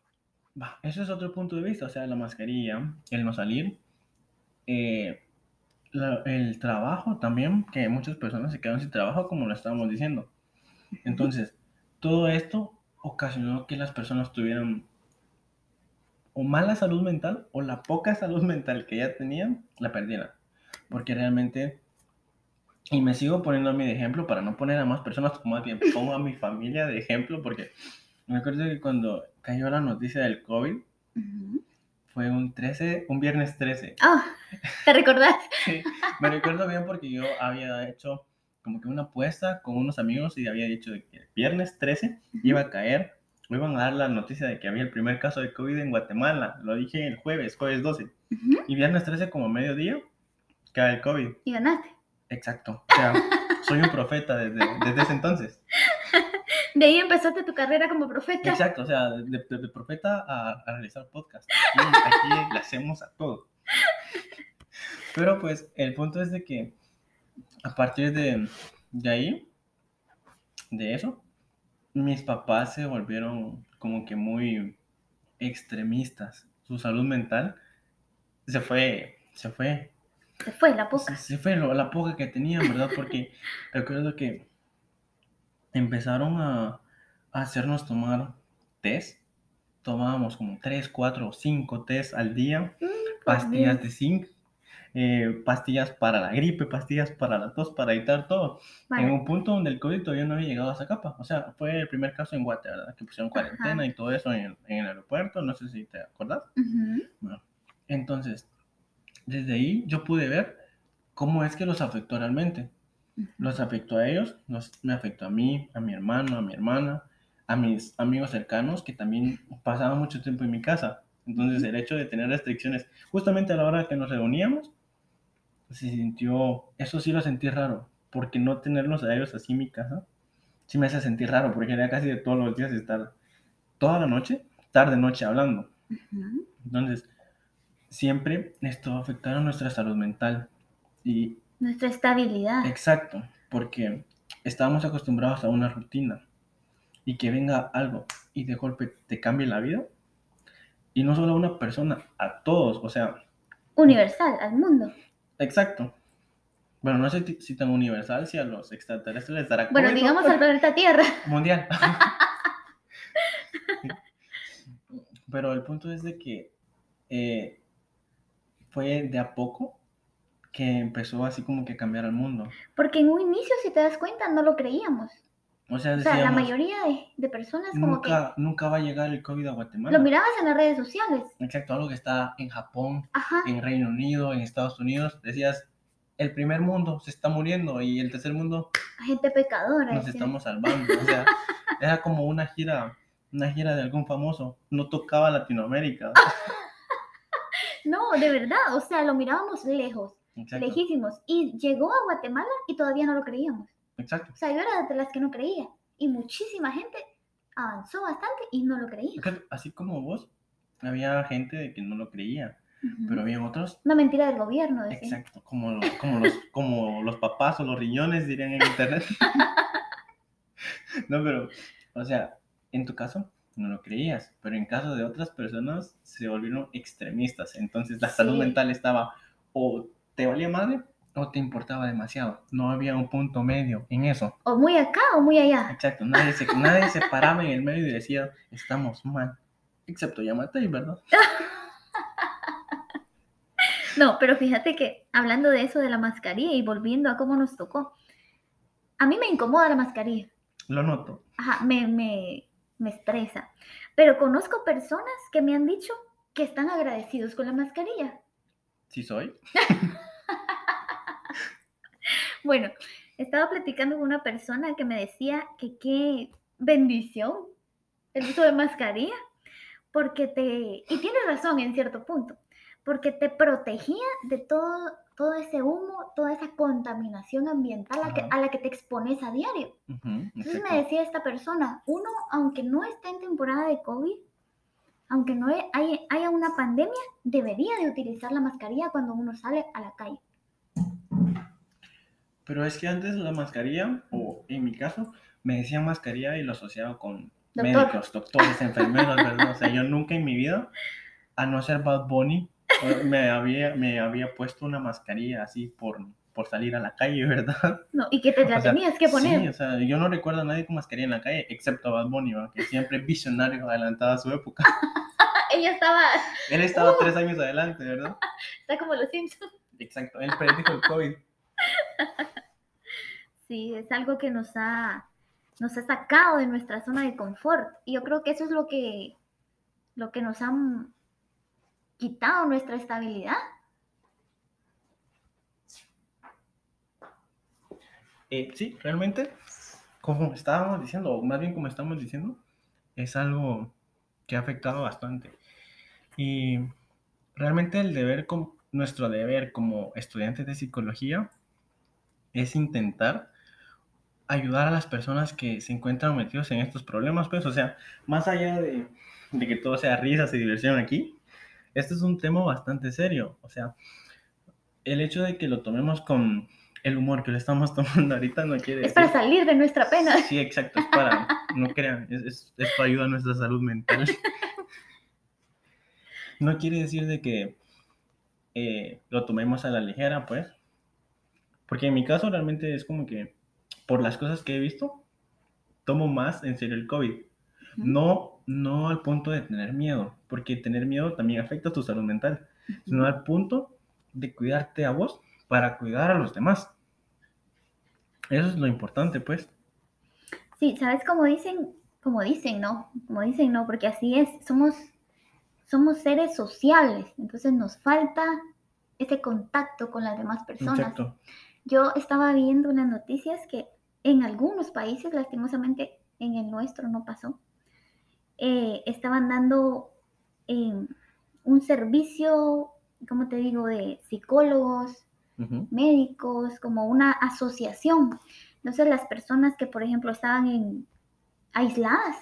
va, eso es otro punto de vista. O sea, la mascarilla, el no salir, eh, el trabajo también, que muchas personas se quedan sin trabajo, como lo estábamos diciendo. Entonces, todo esto ocasionó que las personas tuvieran o mala salud mental o la poca salud mental que ya tenían, la perdieran. Porque realmente, y me sigo poniendo a mí de ejemplo para no poner a más personas, como más bien pongo a mi familia de ejemplo, porque me acuerdo que cuando cayó la noticia del COVID. Fue un 13, un viernes 13. Ah, ¿te recordás? (laughs) Sí, me recuerdo bien porque yo había hecho como que una apuesta con unos amigos y había dicho que el viernes 13 iba a caer, me iban a dar la noticia de que había el primer caso de COVID en Guatemala. Lo dije el jueves, jueves 12. Ujú. Y viernes 13 como mediodía cae el COVID. Y ganaste. Exacto. O sea, soy un profeta desde, desde ese entonces. De ahí empezaste tu carrera como profeta. Exacto, o sea, de, de- de profeta a, a realizar podcast. Aquí, aquí (laughs) le hacemos a todo. Pero pues el punto es de que a partir de, de ahí, de eso, mis papás se volvieron como que muy extremistas. Su salud mental se fue, se fue, Se fue la poca. se, se fue lo- la poca que tenían, ¿verdad? Porque (laughs) recuerdo que empezaron a, a hacernos tomar test. Tomábamos como 3, 4, 5 test al día, pastillas de zinc, eh, pastillas para la gripe, pastillas para la tos, para evitar todo. En Vale. un punto donde el COVID todavía no había llegado a esa capa. O sea, fue el primer caso en Guate, ¿verdad? Que pusieron cuarentena y todo eso en el, en el aeropuerto. No sé si te acordás. Ujú. Entonces, desde ahí yo pude ver cómo es que los afectó realmente. Los afectó a ellos, nos, me afectó a mí, a mi hermano, a mi hermana, a mis amigos cercanos que también pasaban mucho tiempo en mi casa. Entonces, el hecho de tener restricciones, justamente a la hora que nos reuníamos, se sintió, eso sí lo sentí raro, porque no tenerlos a ellos así en mi casa, sí me hace sentir raro, porque era casi de todos los días estar toda la noche, tarde, noche hablando. Entonces, siempre esto va a afectar a nuestra salud mental. Y Nuestra estabilidad. exacto, porque estábamos acostumbrados a una rutina y que venga algo y de golpe te cambie la vida. Y no solo a una persona, a todos. O sea, Universal, al mundo. exacto. Bueno, no sé si- tan universal, si a los extraterrestres les dará Bueno, digamos al planeta Tierra. mundial. (laughs) Pero el punto es de que eh, fue de a poco que empezó así como que a cambiar el mundo. Porque en un inicio, si te das cuenta, no lo creíamos. O sea, O sea, la decíamos, mayoría de, de personas como nunca, nunca va a llegar el COVID a que Guatemala. lo mirabas en las redes sociales. Exacto, algo que está en Japón, Ajá. en Reino Unido, en Estados Unidos. Decías, el primer mundo se está muriendo y el tercer mundo Gente pecadora. nos estamos salvando. O sea, (laughs) era como una gira, una gira de algún famoso. No tocaba Latinoamérica. (laughs) No, de verdad. O sea, lo mirábamos lejos, Exacto, lejísimos. Y llegó a Guatemala y todavía no lo creíamos. exacto. O sea, yo era de las que no creía. Y muchísima gente avanzó bastante y no lo creía. Así como vos, había gente de que no lo creía, pero había otros, Una mentira del gobierno, decía. exacto, como los, como los, como los papás o los riñones dirían en internet. (laughs) No, pero, o sea, en tu caso no lo creías, pero en caso de otras personas se volvieron extremistas. Entonces la salud Sí. mental estaba o te valía madre o te importaba demasiado. No había un punto medio en eso. O muy acá o muy allá. Exacto, nadie se, nadie se paraba en el medio y decía, estamos mal. Excepto Yamatei, ¿verdad? (laughs) No, pero fíjate que hablando de eso de la mascarilla y volviendo a cómo nos tocó, a mí me incomoda la mascarilla. Lo noto. Ajá, me, me, me estresa. Pero conozco personas que me han dicho que están agradecidos con la mascarilla. ¿Sí soy? (laughs) Bueno, estaba platicando con una persona que me decía que qué bendición el uso de mascarilla, porque te, y tiene razón en cierto punto, porque te protegía de todo, todo ese humo, toda esa contaminación ambiental a, que- a la que te expones a diario. Entonces me decía esta persona, uno, aunque no esté en temporada de COVID, aunque no haya una pandemia, debería de utilizar la mascarilla cuando uno sale a la calle. Pero es que antes la mascarilla, o en mi caso, me decían mascarilla y lo asociaba con Doctor. médicos, doctores, enfermeros, ¿verdad? O sea, yo nunca en mi vida, a no ser Bad Bunny, me había, me había puesto una mascarilla así por, por salir a la calle, ¿verdad? No, y que te la O sea, tenías que poner. Sí, o sea, yo no recuerdo a nadie con mascarilla en la calle, excepto a Bad Bunny, ¿verdad? que siempre visionario, adelantado a su época. (laughs) Ella estaba, Él estaba Uh. tres años adelante, ¿verdad? está como los Simpsons. Exacto, él predijo el COVID. (laughs) Sí, es algo que nos ha, nos ha sacado de nuestra zona de confort. Y yo creo que eso es lo que, lo que nos han quitado nuestra estabilidad. Eh, sí, realmente, como estábamos diciendo, o más bien como estamos diciendo, es algo que ha afectado bastante. Y realmente el deber, nuestro deber como estudiantes de psicología es intentar ayudar a las personas que se encuentran metidos en estos problemas, pues, o sea, más allá de, de que todo sea risas y diversión aquí, este es un tema bastante serio, o sea, el hecho de que lo tomemos con el humor que lo estamos (laughs) tomando ahorita no quiere Es para decir... salir de nuestra pena. Sí, exacto, es para, no crean, es, es, es para ayudar a nuestra salud mental. (laughs) No quiere decir de que eh, lo tomemos a la ligera, pues, porque en mi caso realmente es como que, por las cosas que he visto, tomo más en serio el COVID. No, no al punto de tener miedo, porque tener miedo también afecta a tu salud mental, sino al punto de cuidarte a vos para cuidar a los demás. Eso es lo importante, pues. Sí, ¿sabes cómo dicen? Como dicen, ¿no? Como dicen, ¿no? Porque así es, somos, somos seres sociales, entonces nos falta ese contacto con las demás personas. Exacto. Yo estaba viendo unas noticias que en algunos países, lastimosamente en el nuestro no pasó, eh, estaban dando eh, un servicio, ¿cómo te digo?, de psicólogos, Médicos, como una asociación. Entonces las personas que, por ejemplo, estaban en, aisladas,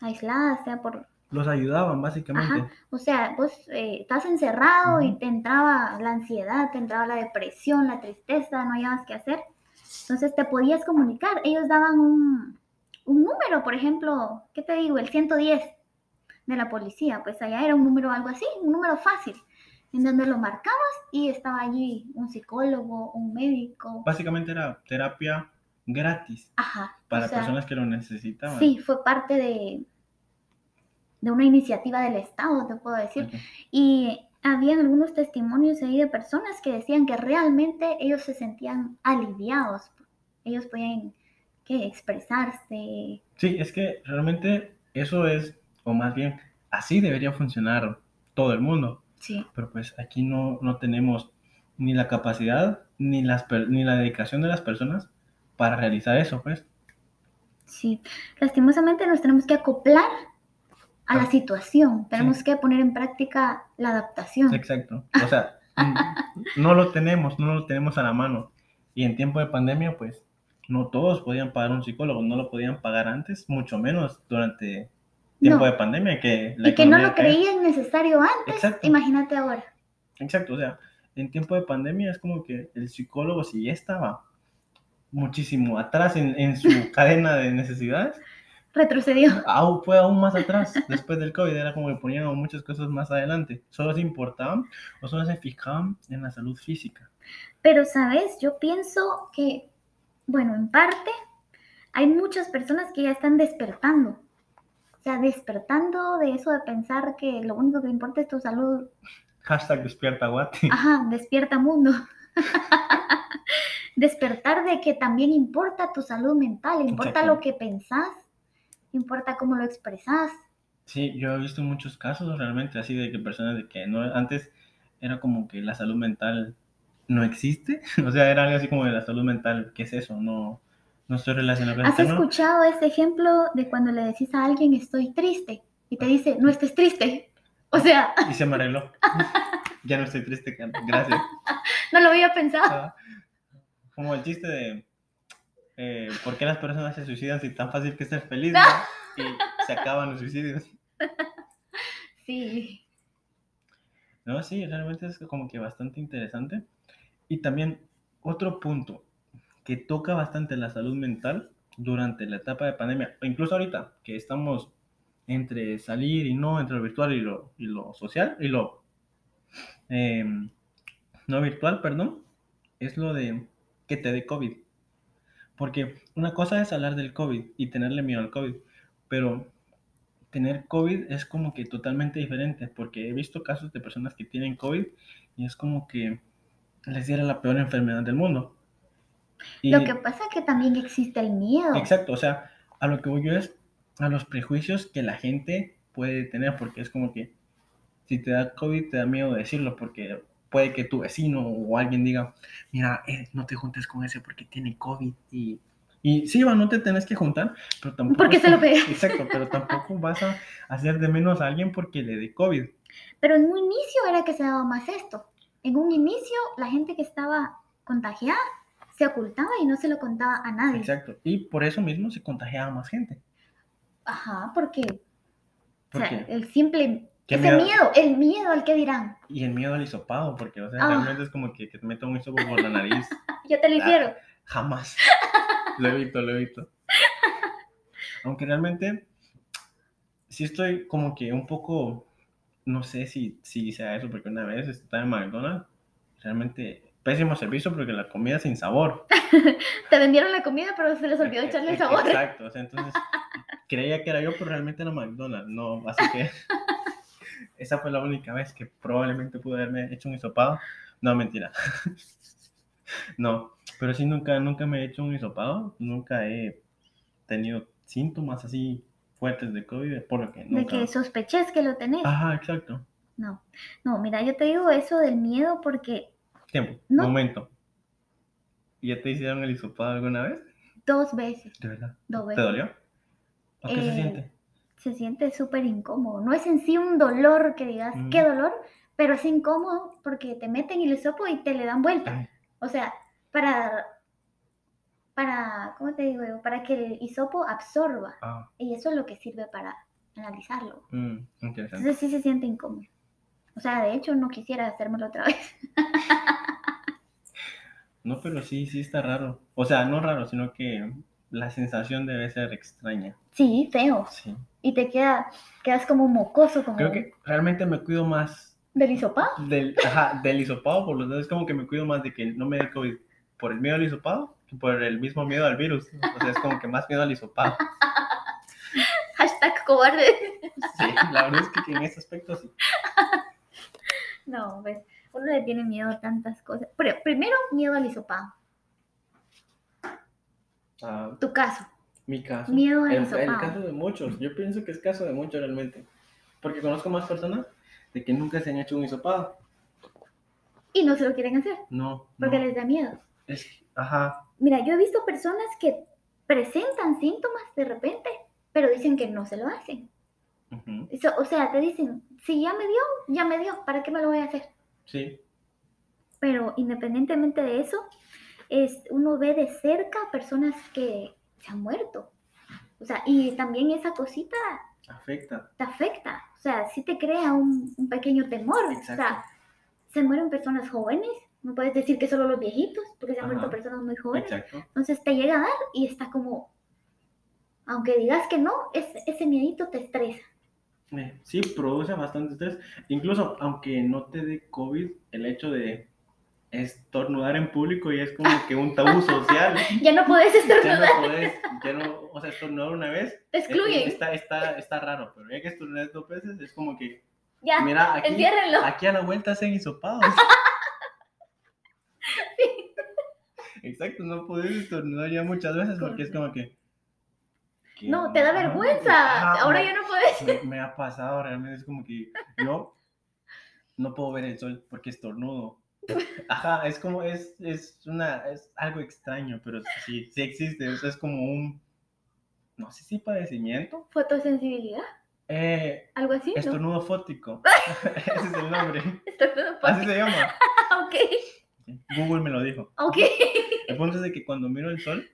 aisladas, sea por Los ayudaban, básicamente. Ajá. O sea, vos eh, estás encerrado y te entraba la ansiedad, te entraba la depresión, la tristeza, no hayabas qué hacer. Entonces te podías comunicar. Ellos daban un, un número, por ejemplo, ¿qué te digo? El 110 de la policía. Pues allá era un número algo así, un número fácil, en donde lo marcabas y estaba allí un psicólogo, un médico. Básicamente era terapia gratis Ajá. o para sea, personas que lo necesitaban. Sí, fue parte de, de una iniciativa del Estado, te puedo decir. Ok. Y habían algunos testimonios ahí de personas que decían que realmente ellos se sentían aliviados. Ellos podían ¿qué? expresarse. Sí, es que realmente eso es, o más bien, así debería funcionar todo el mundo. Sí. Pero pues aquí no, no tenemos ni la capacidad ni, las, ni la dedicación de las personas para realizar eso, pues. Sí. Lastimosamente nos tenemos que acoplar a la Ah, situación. Tenemos que poner en práctica la adaptación. Exacto. O sea, no lo tenemos, no lo tenemos a la mano. Y en tiempo de pandemia, pues, no todos podían pagar un psicólogo, no lo podían pagar antes, mucho menos durante tiempo No. de pandemia, que la Y que no lo cae. creían necesario antes. Exacto. Imagínate ahora. Exacto, o sea, en tiempo de pandemia es como que el psicólogo, si ya estaba muchísimo atrás en, en su (laughs) cadena de necesidades, Retrocedió. aún fue aún más atrás después del COVID, era como que ponían muchas cosas más adelante. Solo se importaban o solo se fijaban en la salud física. Pero, ¿sabes? Yo pienso que, bueno, en parte hay muchas personas que ya están despertando. O sea, despertando de eso de pensar que lo único que importa es tu salud. Hashtag despierta Guati. (laughs) Ajá, despierta mundo. (laughs) Despertar de que también importa tu salud mental, importa lo que pensás, importa cómo lo expresás. Sí, yo he visto muchos casos realmente así de que personas de que no antes era como que la salud mental no existe, (laughs) o sea, era algo así como de la salud mental, ¿qué es eso? No, no estoy relacionado con ¿Has ¿no? escuchado ese ejemplo de cuando le decís a alguien estoy triste y te dice no estés triste? O sea, Y se me arregló. (laughs) ya no estoy triste, gracias. no lo había pensado. Ah, Como el chiste de eh, ¿por qué las personas se suicidan si tan fácil que ser feliz? no? (laughs) Y se acaban los suicidios. Sí. No, sí, realmente es como que bastante interesante. Y también otro punto que toca bastante la salud mental durante la etapa de pandemia, o incluso ahorita que estamos entre salir y no, entre lo virtual y lo, y lo social, y lo eh, no virtual, perdón, es lo de que te dé COVID. Porque una cosa es hablar del COVID y tenerle miedo al COVID, pero tener COVID es como que totalmente diferente, porque he visto casos de personas que tienen COVID y es como que les diera la peor enfermedad del mundo. Y, Lo que pasa es que también existe el miedo. Exacto, o sea, a lo que voy yo es a los prejuicios que la gente puede tener, porque es como que si te da COVID te da miedo decirlo, porque puede que tu vecino o alguien diga, mira, eh, no te juntes con ese porque tiene COVID y... Y sí, va, no te tenés que juntar, pero tampoco... Porque se lo pega. Exacto, pero tampoco (laughs) vas a hacer de menos a alguien porque le dé COVID. Pero en un inicio era que se daba más esto. En un inicio la gente que estaba contagiada se ocultaba y no se lo contaba a nadie. Exacto. Y por eso mismo se contagiaba más gente. Ajá, porque o ¿Por sea, el simple ¿Qué ese miedo? miedo? el miedo al que dirán. Y el miedo al hisopado, porque, o sea, Ah. realmente es como que, que te metan un hisopo por la nariz. (laughs) Yo te lo Ah. hicieron. Jamás. Lo evito, lo evito. Aunque realmente sí estoy como que un poco, no sé si, si sea eso, porque una vez estaba en McDonald's, realmente pésimo servicio porque la comida sin sabor. (laughs) Te vendieron la comida, pero se les olvidó echarle el sabor. Exacto, o sea, entonces (laughs) creía que era yo, pero realmente era McDonald's, no, así que (laughs) esa fue la única vez que probablemente pude haberme hecho un hisopado. No, mentira. No, pero sí nunca, nunca me he hecho un hisopado, nunca he tenido síntomas así fuertes de COVID, por lo que De que sospeches que lo tenés. Ajá, exacto. No, no, mira, yo te digo eso del miedo porque Tiempo, No. momento. ¿Ya te hicieron el hisopado alguna vez? dos veces, De verdad. dos ¿Te veces. dolió? ¿O qué se Eh, siente? Se siente súper incómodo. No es en sí un dolor que digas, Ujú. qué dolor, pero es incómodo porque te meten el hisopo y te le dan vuelta. Ay, O sea, para, para, ¿cómo te digo yo? Para que el hisopo absorba. ah, Y eso es lo que sirve para analizarlo. mm. Entonces sí se siente incómodo. O sea, de hecho no quisiera hacérmelo otra vez. (laughs) No, pero sí, sí está raro. O sea, no raro, sino que la sensación debe ser extraña. Sí, feo. Sí. Y te queda, quedas como mocoso, como Creo que realmente me cuido más del hisopado. del, ajá, del hisopado, por los dos. Es como que me cuido más de que no me dé COVID por el miedo al hisopado que por el mismo miedo al virus. O sea, es como que más miedo al hisopado. (laughs) Hashtag cobarde. Sí, la verdad es que en ese aspecto sí. No, pues uno le tiene miedo a tantas cosas. Pero primero, miedo al hisopado. Ah, Tu caso. mi caso. Miedo al el, el hisopado. caso de muchos. Yo pienso que es caso de muchos realmente. Porque conozco más personas de que nunca se han hecho un hisopado. Y no se lo quieren hacer No. porque no. les da miedo. Es, ajá. Mira, yo he visto personas que presentan síntomas de repente, pero dicen que no se lo hacen. Eso, o sea, te dicen, si ya me dio, ya me dio, ¿para qué me lo voy a hacer? Sí. Pero independientemente de eso, es, uno ve de cerca personas que se han muerto. O sea, y también esa cosita Afecta. te afecta. O sea, sí te crea un, un pequeño temor. O sea, se mueren personas jóvenes. No puedes decir que solo los viejitos, porque se han muerto personas muy jóvenes. Exacto. Entonces te llega a dar y está como, aunque digas que no, es- ese miedito te estresa. Eh, Sí, produce bastante estrés. Incluso aunque no te dé COVID, el hecho de estornudar en público ya es como que un tabú social. (laughs) Ya no podés Ya estornudar. no podés, ya no, o sea, estornudar una vez Te eh, excluyen. está, está, está raro, pero ya que estornudas dos veces es como que, Ya, mira, aquí, enciérrenlo. aquí a la vuelta hacen hisopados. (laughs) Exacto, no puedes estornudar ya muchas veces porque es como que... No, te da vergüenza. ajá, Ahora me- ya no puedes. me, me ha pasado realmente, es como que yo no puedo ver el sol porque estornudo. Ajá, es como, es, es una, es algo extraño, pero sí, sí existe, o sea, es como un, no sé si padecimiento, Fotosensibilidad. eh, Algo así, ¿no? estornudo fótico, (laughs) ese es el nombre, Estornudo así se llama, (laughs) Ok, Google me lo dijo. ok. El punto es de que cuando miro el sol,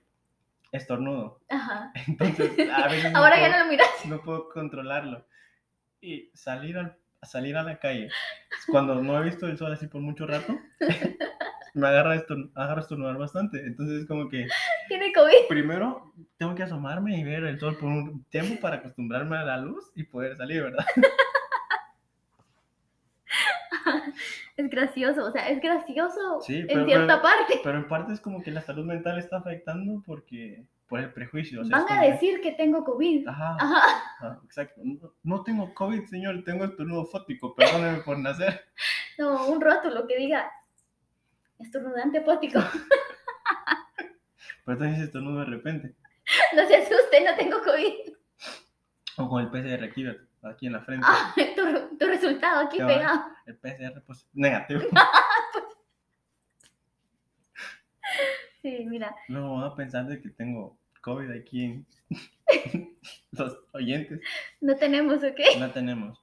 estornudo, Ajá. (laughs) entonces a veces no (laughs) Ahora ya puedo- no lo miras. no puedo controlarlo. Y salir, al, salir a la calle, cuando no he visto el sol así por mucho rato, (laughs) me agarra, estorn- a estornudar bastante. Entonces es como que Tiene COVID. primero tengo que asomarme y ver el sol por un tiempo para acostumbrarme a la luz y poder salir, ¿verdad? Es gracioso, o sea, es gracioso Sí, en cierta pero- parte. Pero en parte es como que la salud mental está afectando porque por el prejuicio. o sea, Van a que- decir que tengo COVID. Ajá, Ajá. ajá, exacto. No, no tengo COVID, señor, tengo estornudo fótico, perdóneme por nacer. (laughs) No, un rótulo que diga estornudante fótico. (laughs) Pero entonces estornudo de repente. No se asuste, no tengo COVID. O con el PCR aquí, aquí en la frente. Ah, (laughs) tu, tu resultado aquí va. pegado. El PCR pues, negativo. (laughs) Sí, mira, Luego van a pensar de que tengo COVID aquí en (laughs) los oyentes. no tenemos, ¿ok? No tenemos.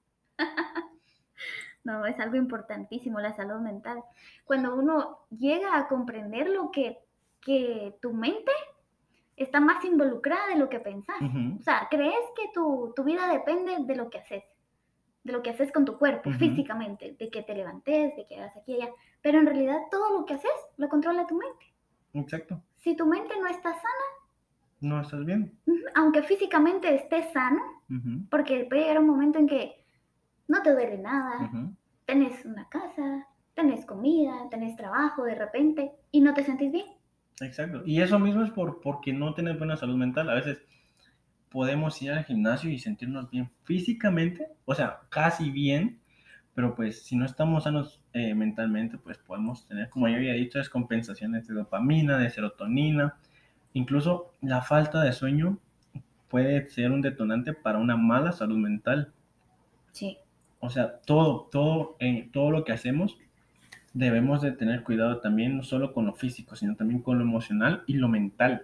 No, es algo importantísimo la salud mental. Cuando uno llega a comprender lo que, que tu mente está más involucrada de lo que pensás. O sea, crees que tu, tu vida depende de lo que haces, de lo que haces con tu cuerpo, físicamente, de que te levantes, de que hagas aquí y allá. Pero en realidad todo lo que haces lo controla tu mente. Exacto. Si tu mente no está sana, No estás bien. aunque físicamente estés sano, porque puede llegar un momento en que no te duele nada, tenés una casa, tenés comida, tenés trabajo de repente y no te sentís bien. Exacto. Y eso mismo es por, porque no tienes buena salud mental. A veces podemos ir al gimnasio y sentirnos bien físicamente, o sea, casi bien, pero pues si no estamos sanos eh, mentalmente, pues podemos tener, como yo había dicho, descompensaciones de dopamina, de serotonina, incluso la falta de sueño puede ser un detonante para una mala salud mental. Sí. O sea, todo, todo, eh, todo lo que hacemos debemos de tener cuidado también, no solo con lo físico, sino también con lo emocional y lo mental.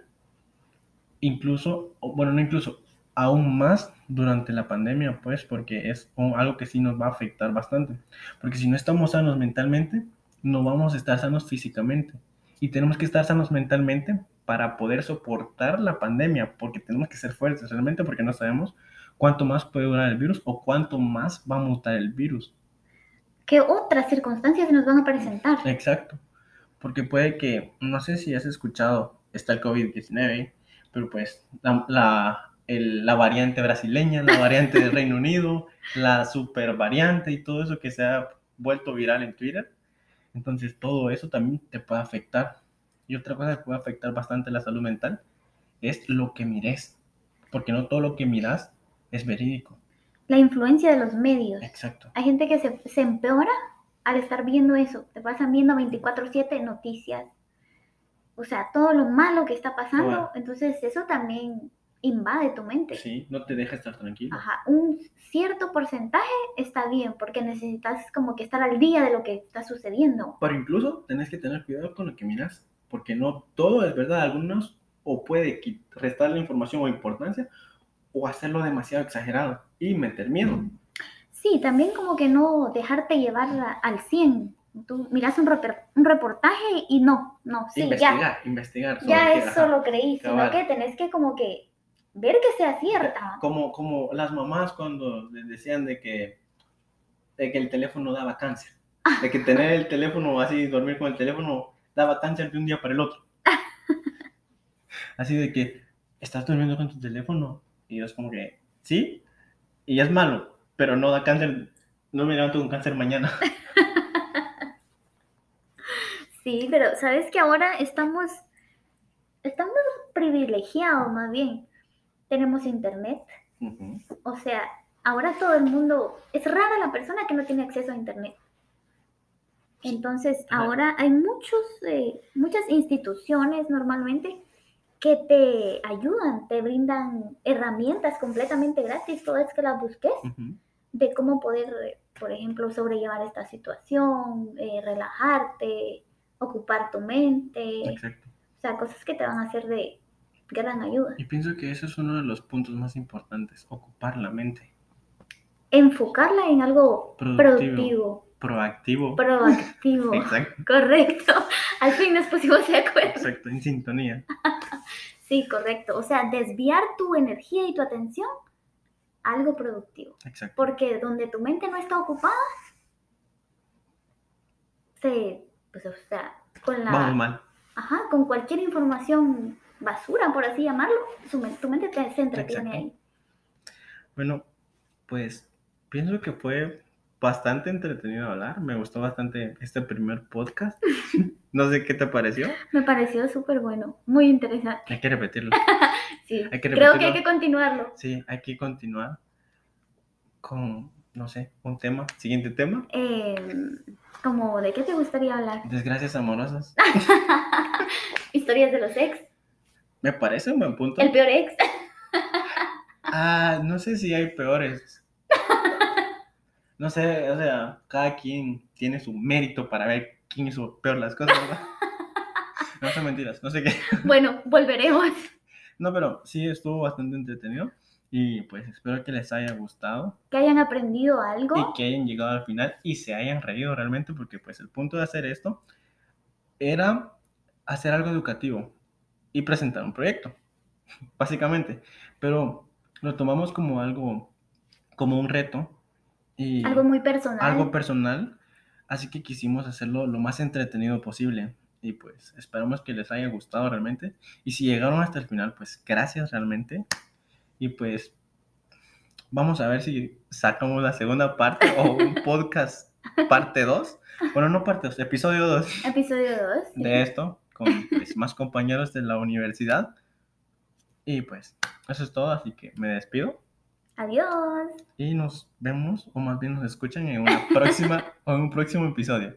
Incluso, bueno, no incluso, aún más durante la pandemia, pues, porque es algo que sí nos va a afectar bastante. Porque si no estamos sanos mentalmente, no vamos a estar sanos físicamente. Y tenemos que estar sanos mentalmente para poder soportar la pandemia, porque tenemos que ser fuertes realmente, porque no sabemos cuánto más puede durar el virus o cuánto más va a mutar el virus. ¿Qué otras circunstancias nos van a presentar? Exacto. Porque puede que, no sé si has escuchado, está el COVID-19, pero pues la, la variante brasileña, la variante del Reino Unido, la super variante y todo eso que se ha vuelto viral en Twitter. Entonces todo eso también te puede afectar. Y otra cosa que puede afectar bastante la salud mental es lo que mires. Porque no todo lo que miras es verídico. La influencia de los medios. Exacto. Hay gente que se, se empeora al estar viendo eso. Te pasan viendo 24/7 noticias. O sea, todo lo malo que está pasando. Bueno. Entonces eso también invade tu mente. Sí, no te deja estar tranquilo. Ajá, un cierto porcentaje está bien porque necesitas como que estar al día de lo que está sucediendo. Pero incluso tenés que tener cuidado con lo que miras, porque no todo es verdad. Algunos o puede restarle información o importancia o hacerlo demasiado exagerado y meter miedo. Sí, también como que no dejarte llevar al 100. Tú miras un, un reportaje y no, no, sí, ya, investigar, investigar. sobre ya eso ajá. lo creí, sino que tenés que como que ver que sea cierta. Como, como las mamás cuando les decían de que, de que el teléfono daba cáncer. De que tener el teléfono así, dormir con el teléfono, daba cáncer de un día para el otro. (laughs) Así de que estás durmiendo con tu teléfono y es como que, sí, y es malo, pero no da cáncer, no me levanto con cáncer mañana. (laughs) Sí, pero sabes que ahora estamos, estamos privilegiados más bien. Tenemos internet, o sea, ahora todo el mundo, es rara la persona que no tiene acceso a internet. Entonces, ahora hay muchos, eh, muchas instituciones normalmente que te ayudan, te brindan herramientas completamente gratis, todas que las busques, de cómo poder, por ejemplo, sobrellevar esta situación, eh, relajarte, ocupar tu mente, Exacto. o sea, cosas que te van a hacer de gran ayuda. Y pienso que eso es uno de los puntos más importantes, ocupar la mente. Enfocarla en algo Productivo. productivo, Proactivo. proactivo. (laughs) Exacto. Correcto. Al fin nos pusimos de acuerdo. Exacto, en sintonía. (laughs) Sí, correcto. O sea, desviar tu energía y tu atención a algo productivo. Exacto. Porque donde tu mente no está ocupada, se, pues, o sea, con la, Vamos mal. ajá, con cualquier información basura, por así llamarlo, su tu mente te, se entretiene ahí. Bueno, pues pienso que fue bastante entretenido hablar. Me gustó bastante este primer podcast. (laughs) No sé qué te pareció. Me pareció súper bueno, muy interesante. Hay que repetirlo. (laughs) Sí, Hay que creo que hay repetirlo. que continuarlo. Sí, hay que continuar con, no sé, un tema. Siguiente tema. Eh, como, ¿de qué te gustaría hablar? Desgracias amorosas. (laughs) Historias de los ex, Me parece un buen punto. el peor ex. Ah, no sé si hay peores. No sé, o sea, cada quien tiene su mérito para ver quién hizo peor las cosas, ¿verdad? (laughs) No son mentiras, no sé qué. Bueno, volveremos. No, pero sí estuvo bastante entretenido y pues espero que les haya gustado Que hayan aprendido algo. y que hayan llegado al final y se hayan reído realmente porque pues el punto de hacer esto era hacer algo educativo y presentar un proyecto, básicamente. Pero lo tomamos como algo, como un reto y Algo muy personal. algo personal, así que quisimos hacerlo lo más entretenido posible. Y pues esperamos que les haya gustado realmente. Y si llegaron hasta el final, pues gracias realmente. Y pues vamos a ver si sacamos la segunda parte o un (laughs) podcast parte 2. Bueno, no parte 2, episodio 2 Episodio 2. de esto con pues, más compañeros de la universidad. Y pues eso es todo, así que me despido. Adiós. Y nos vemos, o más bien nos escuchan en una próxima o (laughs) en un próximo episodio.